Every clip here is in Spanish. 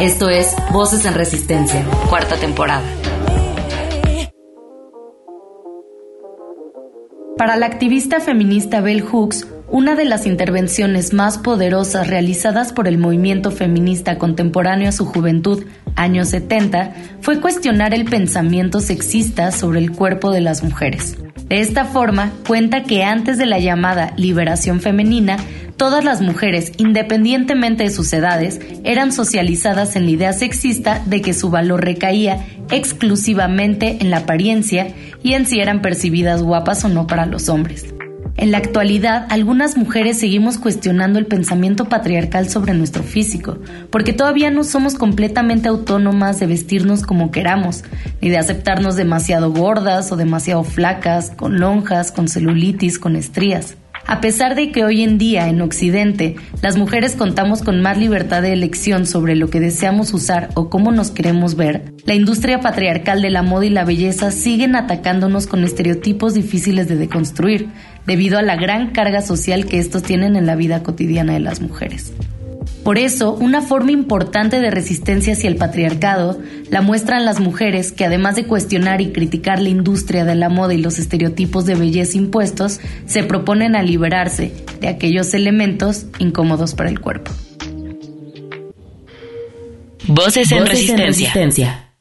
Esto es Voces en Resistencia, cuarta temporada. Para la activista feminista Bell Hooks, una de las intervenciones más poderosas realizadas por el movimiento feminista contemporáneo a su juventud, años 70, fue cuestionar el pensamiento sexista sobre el cuerpo de las mujeres. De esta forma, cuenta que antes de la llamada liberación femenina, todas las mujeres, independientemente de sus edades, eran socializadas en la idea sexista de que su valor recaía exclusivamente en la apariencia y en si eran percibidas guapas o no para los hombres. En la actualidad, algunas mujeres seguimos cuestionando el pensamiento patriarcal sobre nuestro físico, porque todavía no somos completamente autónomas de vestirnos como queramos, ni de aceptarnos demasiado gordas o demasiado flacas, con lonjas, con celulitis, con estrías. A pesar de que hoy en día en Occidente las mujeres contamos con más libertad de elección sobre lo que deseamos usar o cómo nos queremos ver, la industria patriarcal de la moda y la belleza siguen atacándonos con estereotipos difíciles de deconstruir, debido a la gran carga social que estos tienen en la vida cotidiana de las mujeres. Por eso, una forma importante de resistencia hacia el patriarcado la muestran las mujeres que además de cuestionar y criticar la industria de la moda y los estereotipos de belleza impuestos, se proponen a liberarse de aquellos elementos incómodos para el cuerpo. Voces en, resistencia.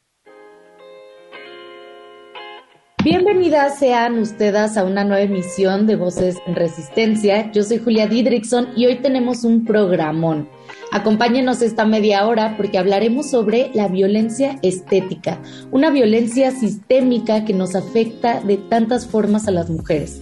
Bienvenidas sean ustedes a una nueva emisión de Voces en Resistencia. Yo soy Julia Didrickson y hoy tenemos un programón. Acompáñenos esta media hora porque hablaremos sobre la violencia estética, una violencia sistémica que nos afecta de tantas formas a las mujeres.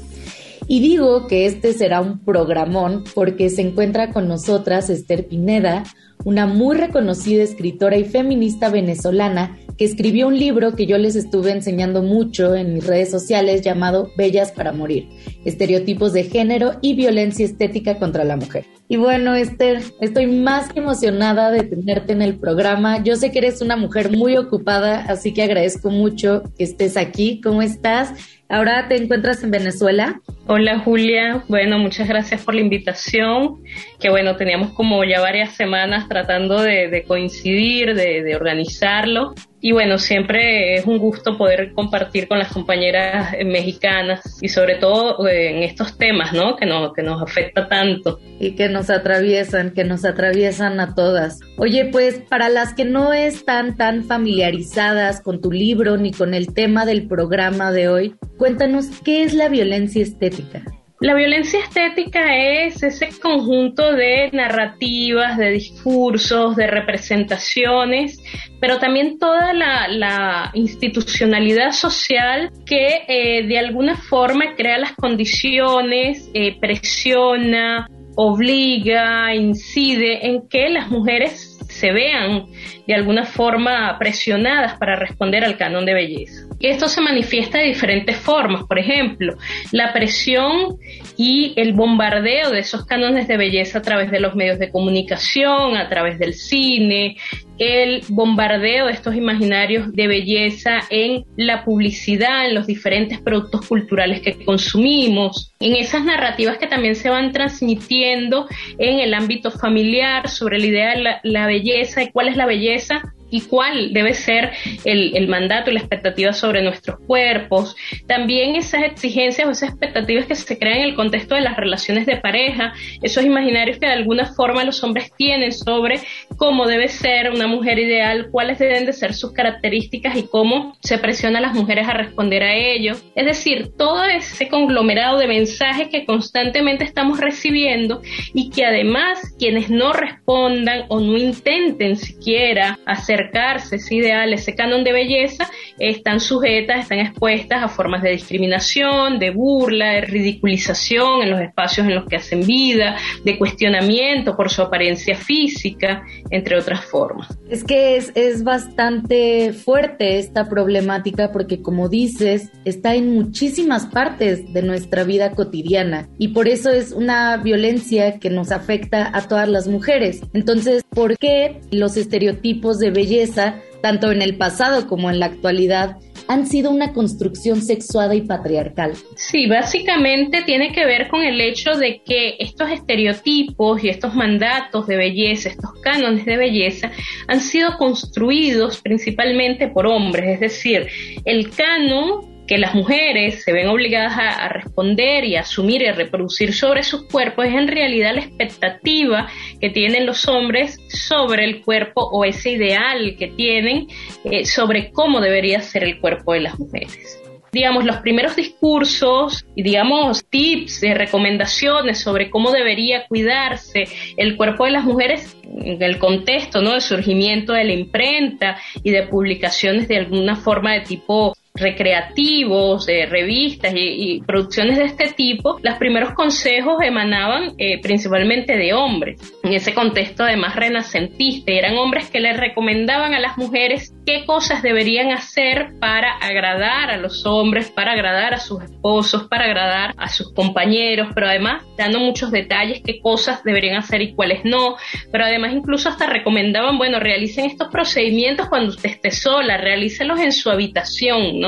Y digo que este será un programón porque se encuentra con nosotras Esther Pineda, una muy reconocida escritora y feminista venezolana que escribió un libro que yo les estuve enseñando mucho en mis redes sociales llamado Bellas para Morir, estereotipos de género y violencia estética contra la mujer. Y bueno, Esther, estoy más que emocionada de tenerte en el programa. Yo sé que eres una mujer muy ocupada, así que agradezco mucho que estés aquí. ¿Cómo estás? Ahora te encuentras en Venezuela. Hola Julia, bueno, muchas gracias por la invitación, que bueno, teníamos como ya varias semanas tratando de, coincidir, de, de organizarlo y bueno, siempre es un gusto poder compartir con las compañeras mexicanas y sobre todo eh, en estos temas, ¿no? Que nos, que nos afecta tanto. Y que nos atraviesan, que nos atraviesan a todas. Oye, pues para las que no están tan familiarizadas con tu libro ni con el tema del programa de hoy, cuéntanos qué es la violencia estética. La violencia estética es ese conjunto de narrativas, de discursos, de representaciones, pero también toda la, institucionalidad social que eh, de alguna forma crea las condiciones, eh, presiona, obliga, incide en que las mujeres se vean de alguna forma presionadas para responder al canon de belleza. Esto se manifiesta de diferentes formas, por ejemplo, la presión y el bombardeo de esos cánones de belleza a través de los medios de comunicación, a través del cine, el bombardeo de estos imaginarios de belleza en la publicidad, en los diferentes productos culturales que consumimos, en esas narrativas que también se van transmitiendo en el ámbito familiar sobre la idea de la, la belleza y cuál es la belleza y cuál debe ser el, mandato y la expectativa sobre nuestros cuerpos. También esas exigencias o esas expectativas que se crean en el contexto de las relaciones de pareja, esos imaginarios que de alguna forma los hombres tienen sobre cómo debe ser una mujer ideal, cuáles deben de ser sus características y cómo se presiona a las mujeres a responder a ello. Es decir, todo ese conglomerado de mensajes que constantemente estamos recibiendo y que además quienes no respondan o no intenten siquiera hacer acercarse ideal, ese canon de belleza, están sujetas, están expuestas a formas de discriminación, de burla, de ridiculización en los espacios en los que hacen vida, de cuestionamiento por su apariencia física, entre otras formas. Es que es, es bastante fuerte esta problemática porque como dices, está en muchísimas partes de nuestra vida cotidiana y por eso es una violencia que nos afecta a todas las mujeres. Entonces, ¿por qué los estereotipos de belleza, tanto en el pasado como en la actualidad, han sido una construcción sexuada y patriarcal. Sí, básicamente tiene que ver con el hecho de que estos estereotipos y estos mandatos de belleza, estos cánones de belleza, han sido construidos principalmente por hombres, es decir, el canon que las mujeres se ven obligadas a, responder y a asumir y a reproducir sobre sus cuerpos es en realidad la expectativa que tienen los hombres sobre el cuerpo o ese ideal que tienen eh, sobre cómo debería ser el cuerpo de las mujeres digamos, los primeros discursos y, digamos, tips, de recomendaciones sobre cómo debería cuidarse el cuerpo de las mujeres en el contexto, ¿no? Del surgimiento de la imprenta y de publicaciones de alguna forma de tipo recreativos, de revistas y, producciones de este tipo, los primeros consejos emanaban eh, principalmente de hombres, en ese contexto además renacentista, eran hombres que le recomendaban a las mujeres qué cosas deberían hacer para agradar a los hombres, para agradar a sus esposos, para agradar a sus compañeros, pero además dando muchos detalles qué cosas deberían hacer y cuáles no, pero además incluso hasta recomendaban, bueno, realicen estos procedimientos cuando usted esté sola, realícelos en su habitación,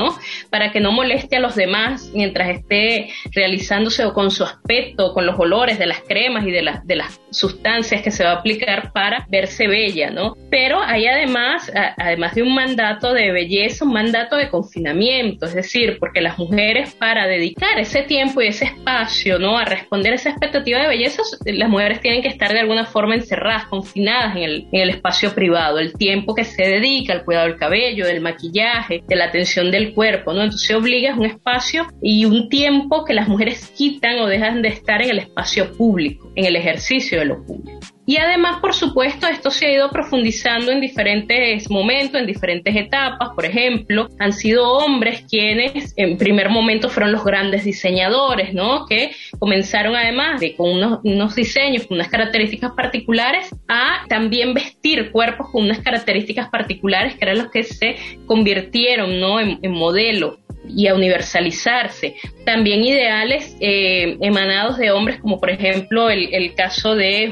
para que no moleste a los demás mientras esté realizándose con su aspecto, con los olores de las cremas y de, las sustancias que se va a aplicar para verse bella, ¿no? Pero hay además, además de un mandato de belleza, un mandato de confinamiento, es decir, porque las mujeres para dedicar ese tiempo y ese espacio, ¿no? A responder esa expectativa de belleza, las mujeres tienen que estar de alguna forma encerradas, confinadas en el espacio privado, el tiempo que se dedica al cuidado del cabello, del maquillaje, de la atención del cuerpo, ¿no? Entonces obliga un espacio y un tiempo que las mujeres quitan o dejan de estar en el espacio público, en el ejercicio de lo público. Y además, por supuesto, esto se ha ido profundizando en diferentes momentos, en diferentes etapas. Por ejemplo, han sido hombres quienes en primer momento fueron los grandes diseñadores, ¿no? Que comenzaron además de con unos, diseños, con unas características particulares, a también vestir cuerpos con unas características particulares que eran los que se convirtieron, ¿no? En, en modelo y a universalizarse. También ideales eh, emanados de hombres, como por ejemplo el, caso de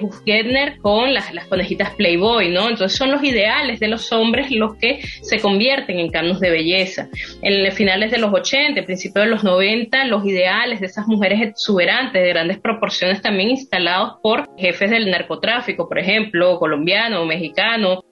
Con las, conejitas Playboy, ¿no? Entonces son los ideales de los hombres los que se convierten en canos de belleza. En finales de los 80, principios de los 90, los ideales de esas mujeres exuberantes de grandes proporciones también instalados por jefes del narcotráfico, por ejemplo, colombiano mexicano,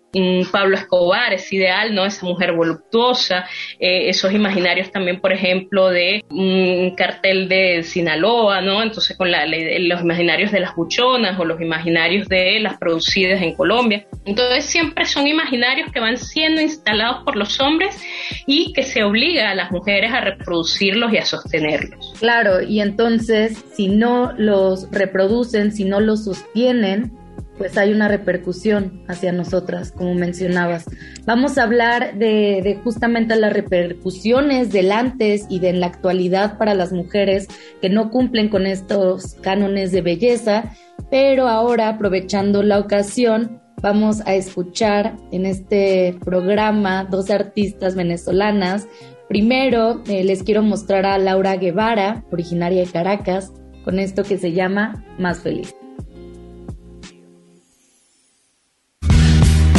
Pablo Escobar es ideal, ¿no? Esa mujer voluptuosa, eh, esos imaginarios también, por ejemplo, de un cartel de Sinaloa, ¿no? Entonces con la, los imaginarios de las buchonas o los imaginarios de las producidas en Colombia. Entonces siempre son imaginarios que van siendo instalados por los hombres y que se obliga a las mujeres a reproducirlos y a sostenerlos. Claro, y entonces si no los reproducen, si no los sostienen, pues hay una repercusión hacia nosotras, como mencionabas. Vamos a hablar de, justamente las repercusiones del antes y de la actualidad para las mujeres que no cumplen con estos cánones de belleza, pero ahora aprovechando la ocasión, vamos a escuchar en este programa dos artistas venezolanas. Primero eh, les quiero mostrar a Laura Guevara, originaria de Caracas, con esto que se llama Más Feliz.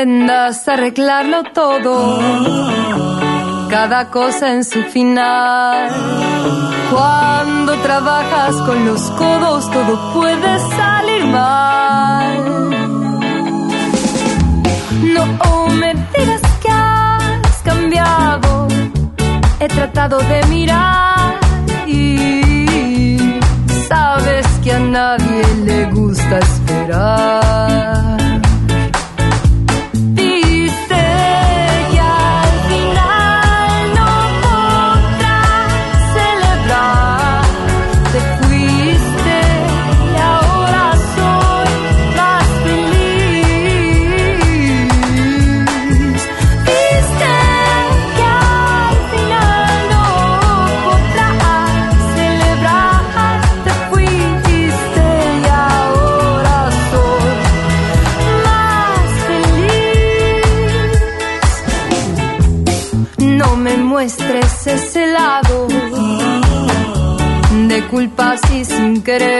Pretendas arreglarlo todo, cada cosa en su final. Cuando trabajas con los codos todo puede salir mal. No me digas que has cambiado he tratado de mirar y sabes que a nadie le gusta esperar. Y sin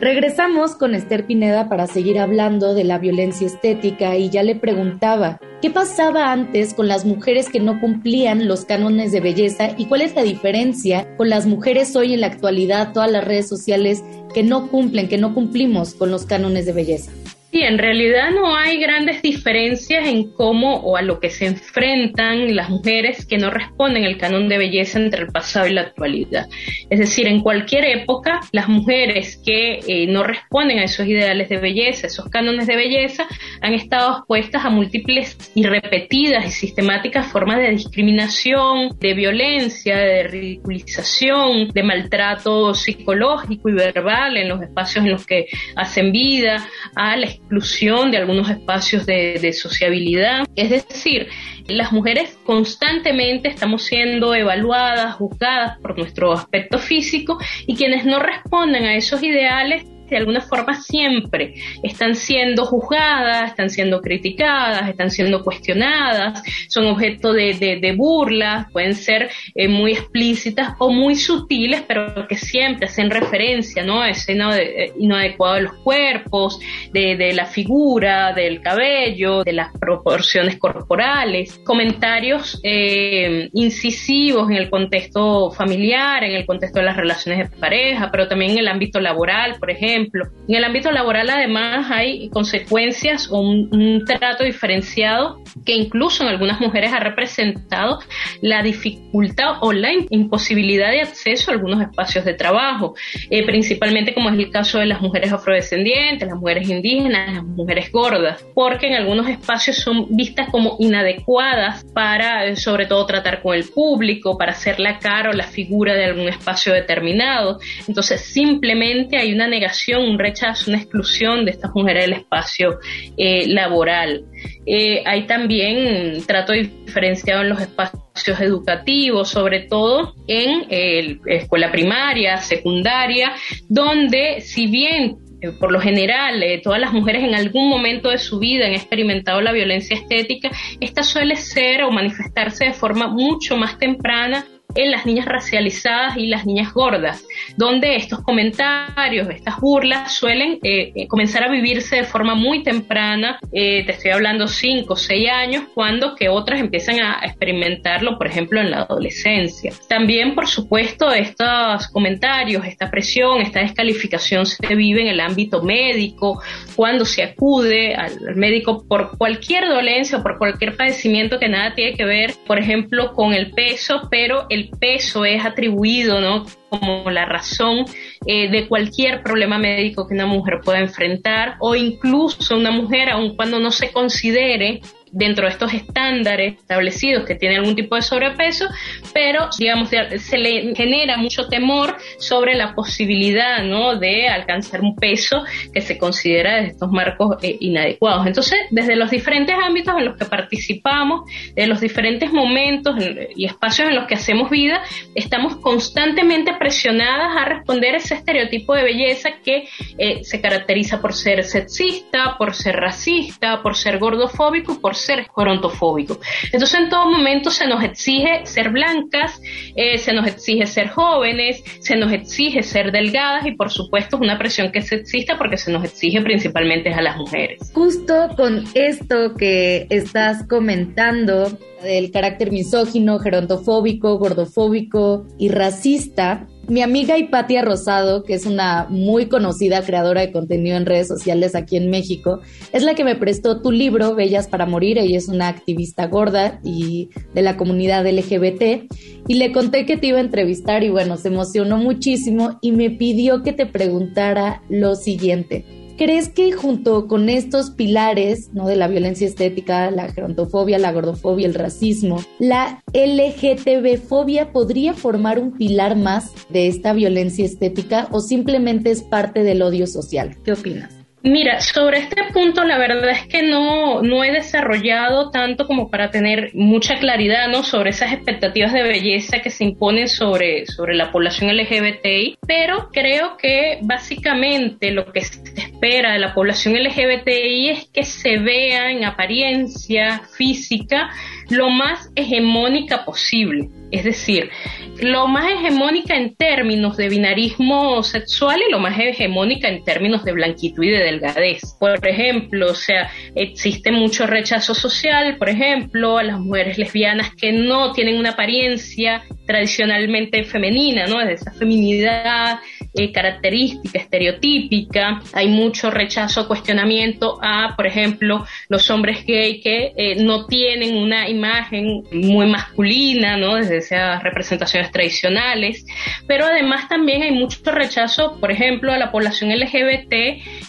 Regresamos con Esther Pineda para seguir hablando de la violencia estética y ya le preguntaba, ¿qué pasaba antes con las mujeres que no cumplían los cánones de belleza y cuál es la diferencia con las mujeres hoy en la actualidad, todas las redes sociales que no cumplen, que no cumplimos con los cánones de belleza? Sí, en realidad no hay grandes diferencias en cómo o a lo que se enfrentan las mujeres que no responden al canon de belleza entre el pasado y la actualidad. Es decir, en cualquier época, las mujeres que eh, no responden a esos ideales de belleza, esos cánones de belleza, han estado expuestas a múltiples y repetidas y sistemáticas formas de discriminación, de violencia, de ridiculización, de maltrato psicológico y verbal en los espacios en los que hacen vida, a la exclusión de algunos espacios de, sociabilidad. Es decir, las mujeres constantemente estamos siendo evaluadas, juzgadas por nuestro aspecto físico y quienes no responden a esos ideales de alguna forma siempre están siendo juzgadas, están siendo criticadas, están siendo cuestionadas, son objeto de, de, burlas, pueden ser eh, muy explícitas o muy sutiles, pero que siempre hacen referencia ¿no? a ese eh, inadecuado de los cuerpos, de, de la figura, del cabello, de las proporciones corporales, comentarios eh, incisivos en el contexto familiar, en el contexto de las relaciones de pareja, pero también en el ámbito laboral, por ejemplo en el ámbito laboral además hay consecuencias o un, trato diferenciado que incluso en algunas mujeres ha representado la dificultad o la imposibilidad de acceso a algunos espacios de trabajo, eh, principalmente como es el caso de las mujeres afrodescendientes, las mujeres indígenas, las mujeres gordas, porque en algunos espacios son vistas como inadecuadas para eh, sobre todo tratar con el público, para hacer la cara o la figura de algún espacio determinado. Entonces simplemente hay una negación un rechazo, una exclusión de estas mujeres del espacio eh, laboral. Eh, hay también trato diferenciado en los espacios educativos, sobre todo en la escuela primaria, secundaria, donde si bien eh, por lo general, todas las mujeres en algún momento de su vida han experimentado la violencia estética, esta suele ser o manifestarse de forma mucho más temprana en las niñas racializadas y las niñas gordas, donde estos comentarios, estas burlas suelen eh, eh, comenzar a vivirse de forma muy temprana, eh, te estoy hablando 5 o 6 años, cuando que otras empiezan a experimentarlo, por ejemplo, en la adolescencia. También, por supuesto, estos comentarios, esta presión, esta descalificación se vive en el ámbito médico, cuando se acude al médico por cualquier dolencia o por cualquier padecimiento que nada tiene que ver, por ejemplo, con el peso, pero el peso es atribuido, ¿no? como la razón eh, de cualquier problema médico que una mujer pueda enfrentar o incluso una mujer, aun cuando no se considere dentro de estos estándares establecidos que tiene algún tipo de sobrepeso, pero digamos se le genera mucho temor sobre la posibilidad ¿no? de alcanzar un peso que se considera desde estos marcos eh, inadecuados. Entonces, desde los diferentes ámbitos en los que participamos, de los diferentes momentos y espacios en los que hacemos vida, estamos constantemente presionadas a responder ese estereotipo de belleza que eh, se caracteriza por ser sexista, por ser racista, por ser gordofóbico, por ser gerontofóbico. Entonces en todo momento se nos exige ser blancas, eh, se nos exige ser jóvenes, se nos exige ser delgadas y por supuesto es una presión que existe porque se nos exige principalmente a las mujeres. Justo con esto que estás comentando, del carácter misógino, gerontofóbico, gordofóbico y racista, mi amiga Hipatia Rosado, que es una muy conocida creadora de contenido en redes sociales aquí en México, es la que me prestó tu libro, Bellas para Morir. Ella es una activista gorda y de la comunidad LGBT. Y le conté que te iba a entrevistar y bueno, se emocionó muchísimo y me pidió que te preguntara lo siguiente. ¿Crees que junto con estos pilares ¿no? de la violencia estética, la gerontofobia, la gordofobia, el racismo, la LGTB-fobia podría formar un pilar más de esta violencia estética o simplemente es parte del odio social? ¿Qué opinas? Mira, sobre este punto la verdad es que no, no he desarrollado tanto como para tener mucha claridad ¿no? sobre esas expectativas de belleza que se imponen sobre, sobre la población LGBTI, pero creo que básicamente lo que espera de la población LGBTI es que se vea en apariencia física lo más hegemónica posible. Es decir, lo más hegemónica en términos de binarismo sexual y lo más hegemónica en términos de blanquitud y de delgadez. Por ejemplo, o sea, existe mucho rechazo social, por ejemplo, a las mujeres lesbianas que no tienen una apariencia tradicionalmente femenina, ¿no? De esa feminidad eh, característica, estereotípica. Hay mucho rechazo, cuestionamiento a, por ejemplo, los hombres gay que eh, no tienen una imagen muy masculina, ¿no? Desde esas representaciones tradicionales. Pero además también hay mucho rechazo, por ejemplo, a la población LGBT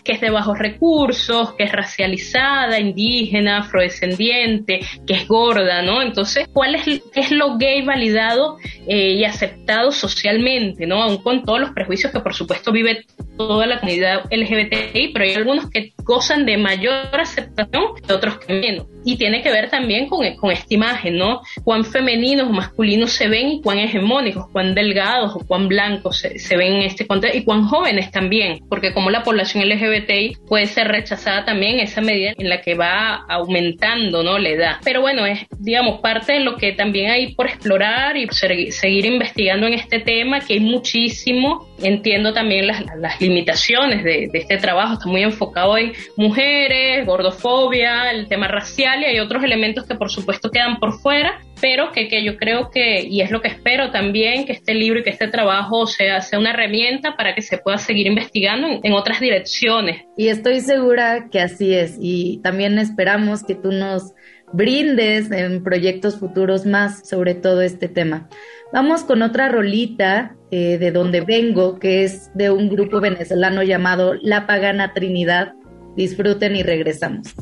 que es de bajos recursos, que es racializada, indígena, afrodescendiente, que es gorda, ¿no? Entonces, ¿cuál es, es lo gay validado eh, y aceptado socialmente, ¿no? Aún con todos los prejuicios que por supuesto vive toda la comunidad LGBTI, pero hay algunos que gozan de mayor aceptación y otros que menos. Y tiene que ver también con, con esta imagen, ¿no? Cuán femeninos o masculinos se ven cuán hegemónicos, cuán delgados o cuán blancos se, ven en este contexto y cuán jóvenes también, porque como la población LGBTI puede ser rechazada también esa medida en la que va aumentando, ¿no? La edad. Pero bueno, es, digamos, parte de lo que también hay por explorar y seguir investigando en este tema, que hay muchísimo. Entiendo también las, limitaciones de, este trabajo, está muy enfocado en mujeres, gordofobia, el tema racial y hay otros elementos que por supuesto quedan por fuera, pero que, que yo creo que, y es lo que espero también, que este libro y que este trabajo sea, sea una herramienta para que se pueda seguir investigando en, en otras direcciones. Y estoy segura que así es, y también esperamos que tú nos brindes en proyectos futuros más sobre todo este tema. Vamos con otra rolita eh, de donde vengo, que es de un grupo venezolano llamado La Pagana Trinidad. Disfruten y regresamos.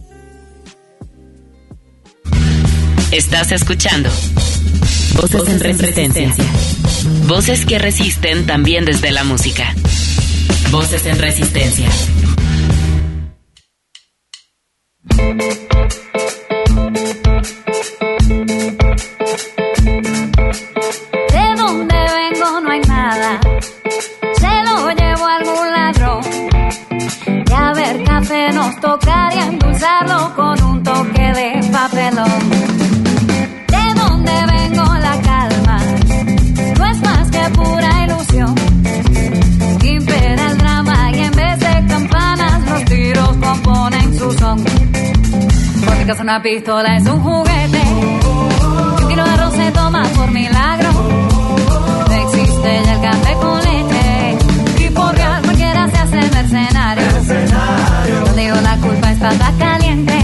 Estás escuchando Voces en Resistencia. Voces que resisten también desde la música. Voces en Resistencia. nos tocaría endulzarlo con un toque de papelón. Casa una pistola es un juguete. Un kilo de arroz se toma por milagro. No existe ya el café con leche. Y por real cualquiera se hace mercenario. Yo digo la culpa es pata caliente.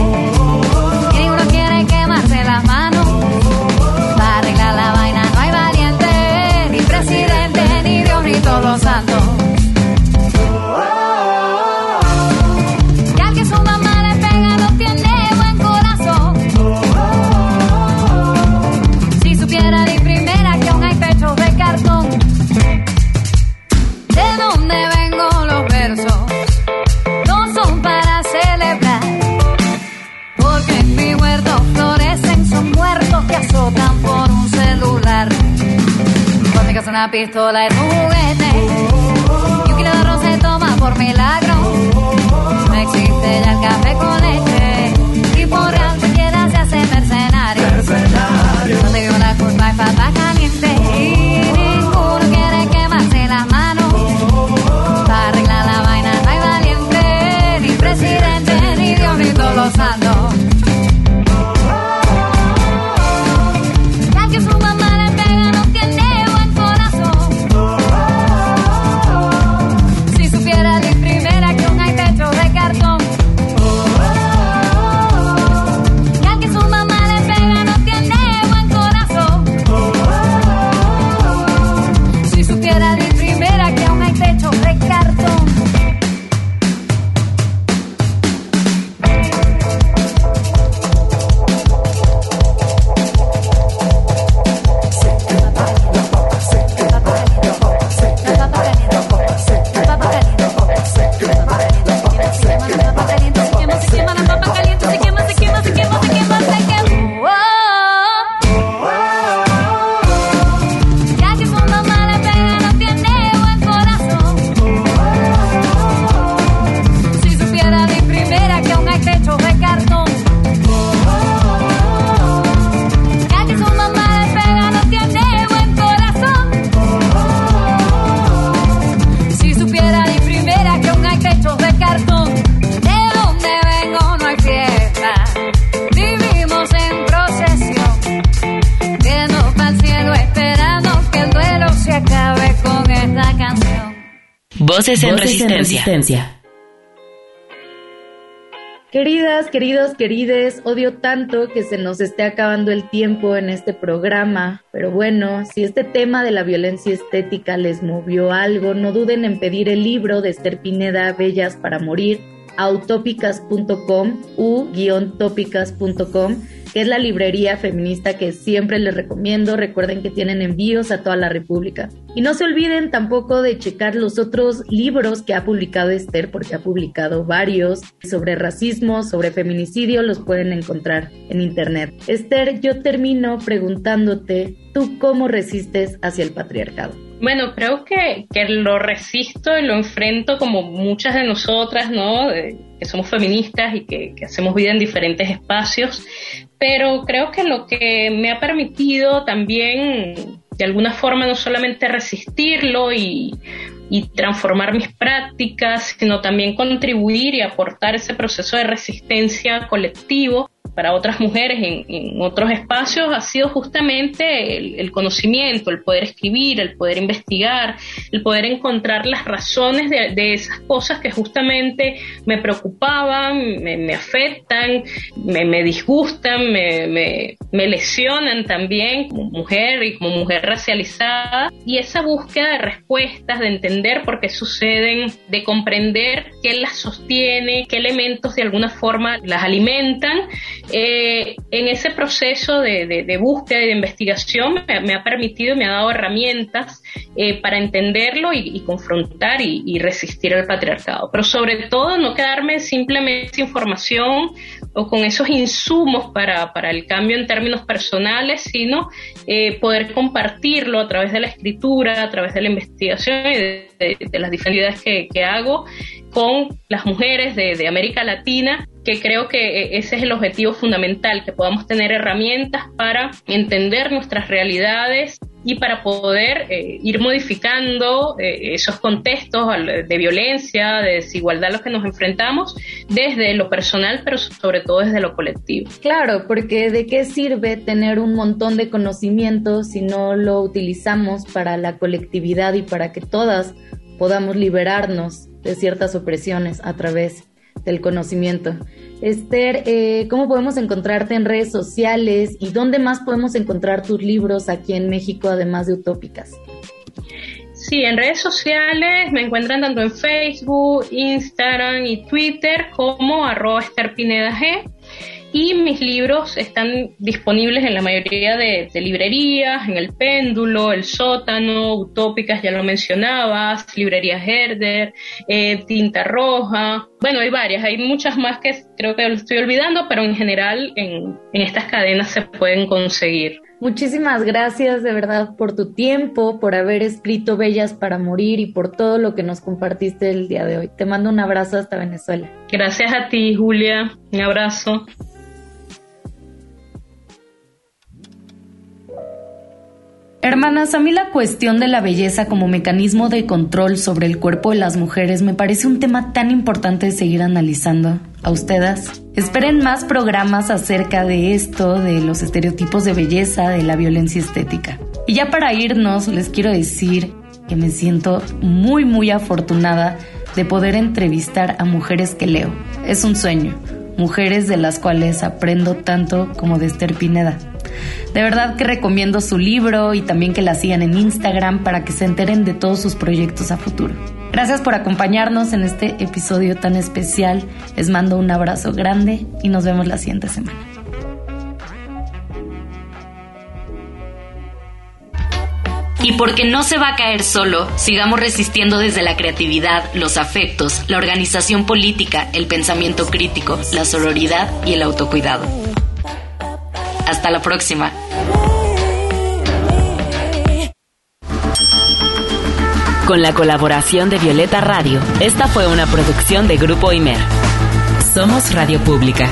Y ninguno quiere quemarse las manos. Para arreglar la vaina no hay valiente. Ni presidente, ni Dios, ni todos los santos. Por mi casa Voces en Voces en resistencia. Queridas, queridos, querides, odio tanto que se nos esté acabando el tiempo en este programa, pero bueno, si este tema de la violencia estética les movió algo, no duden en pedir el libro de Esther Pineda, Bellas para Morir, a utópicas.com, u-tópicas.com, que es la librería feminista que siempre les recomiendo. Recuerden que tienen envíos a toda la República. Y no se olviden tampoco de checar los otros libros que ha publicado Esther, porque ha publicado varios sobre racismo, sobre feminicidio, los pueden encontrar en internet. Esther, yo termino preguntándote, ¿tú cómo resistes hacia el patriarcado? Bueno, creo que, que lo resisto y lo enfrento como muchas de nosotras, ¿no? De- que somos feministas y que, que hacemos vida en diferentes espacios, pero creo que lo que me ha permitido también, de alguna forma, no solamente resistirlo y, y transformar mis prácticas, sino también contribuir y aportar ese proceso de resistencia colectivo para otras mujeres en, en otros espacios ha sido justamente el, conocimiento, el poder escribir, el poder investigar, el poder encontrar las razones de, esas cosas que justamente me preocupaban, me, afectan, me, disgustan, me, me, me lesionan también como mujer y como mujer racializada. Y esa búsqueda de respuestas, de entender por qué suceden, de comprender qué las sostiene, qué elementos de alguna forma las alimentan, eh, en ese proceso de, búsqueda y de investigación me, ha permitido, me ha dado herramientas eh, para entenderlo y, y confrontar y, y resistir al patriarcado. Pero sobre todo no quedarme simplemente sin información o con esos insumos para, el cambio en términos personales, sino eh, poder compartirlo a través de la escritura, a través de la investigación y de, las diferentes que, hago con las mujeres de América Latina, que creo que eh, ese es el objetivo fundamental, que podamos tener herramientas para entender nuestras realidades y para poder eh, ir modificando eh, esos contextos de violencia, de desigualdad a los que nos enfrentamos desde lo personal, pero sobre todo desde lo colectivo. Claro, porque ¿de qué sirve tener un montón de conocimiento si no lo utilizamos para la colectividad y para que todas podamos liberarnos de ciertas opresiones a través del conocimiento? Esther, eh, ¿cómo podemos encontrarte en redes sociales y dónde más podemos encontrar tus libros aquí en México, además de Utópicas? Sí, en redes sociales me encuentran tanto en Facebook, Instagram y Twitter como arroba Esther Pineda G y mis libros están disponibles en la mayoría de, librerías, en El Péndulo, El Sótano, Utópicas, ya lo mencionabas, Librería Herder, eh, Tinta Roja, bueno, hay varias, hay muchas más que creo que lo estoy olvidando, pero en general en, en estas cadenas se pueden conseguir. Muchísimas gracias de verdad por tu tiempo, por haber escrito Bellas para Morir y por todo lo que nos compartiste el día de hoy. Te mando un abrazo hasta Venezuela. Gracias a ti, Julia. Un abrazo. Hermanas, a mí la cuestión de la belleza como mecanismo de control sobre el cuerpo de las mujeres me parece un tema tan importante de seguir analizando. ¿A ustedes? Esperen más programas acerca de esto, de los estereotipos de belleza, de la violencia estética. Y ya para irnos, les quiero decir que me siento muy, muy afortunada de poder entrevistar a mujeres que leo. Es un sueño. Mujeres de las cuales aprendo tanto como de Esther Pineda. De verdad que recomiendo su libro y también que la sigan en Instagram para que se enteren de todos sus proyectos a futuro. Gracias por acompañarnos en este episodio tan especial. Les mando un abrazo grande y nos vemos la siguiente semana. Y porque no se va a caer solo, sigamos resistiendo desde la creatividad, los afectos, la organización política, el pensamiento crítico, la sororidad y el autocuidado. Hasta la próxima. Con la colaboración de Violeta Radio, esta fue una producción de Grupo Imer. Somos Radio Pública.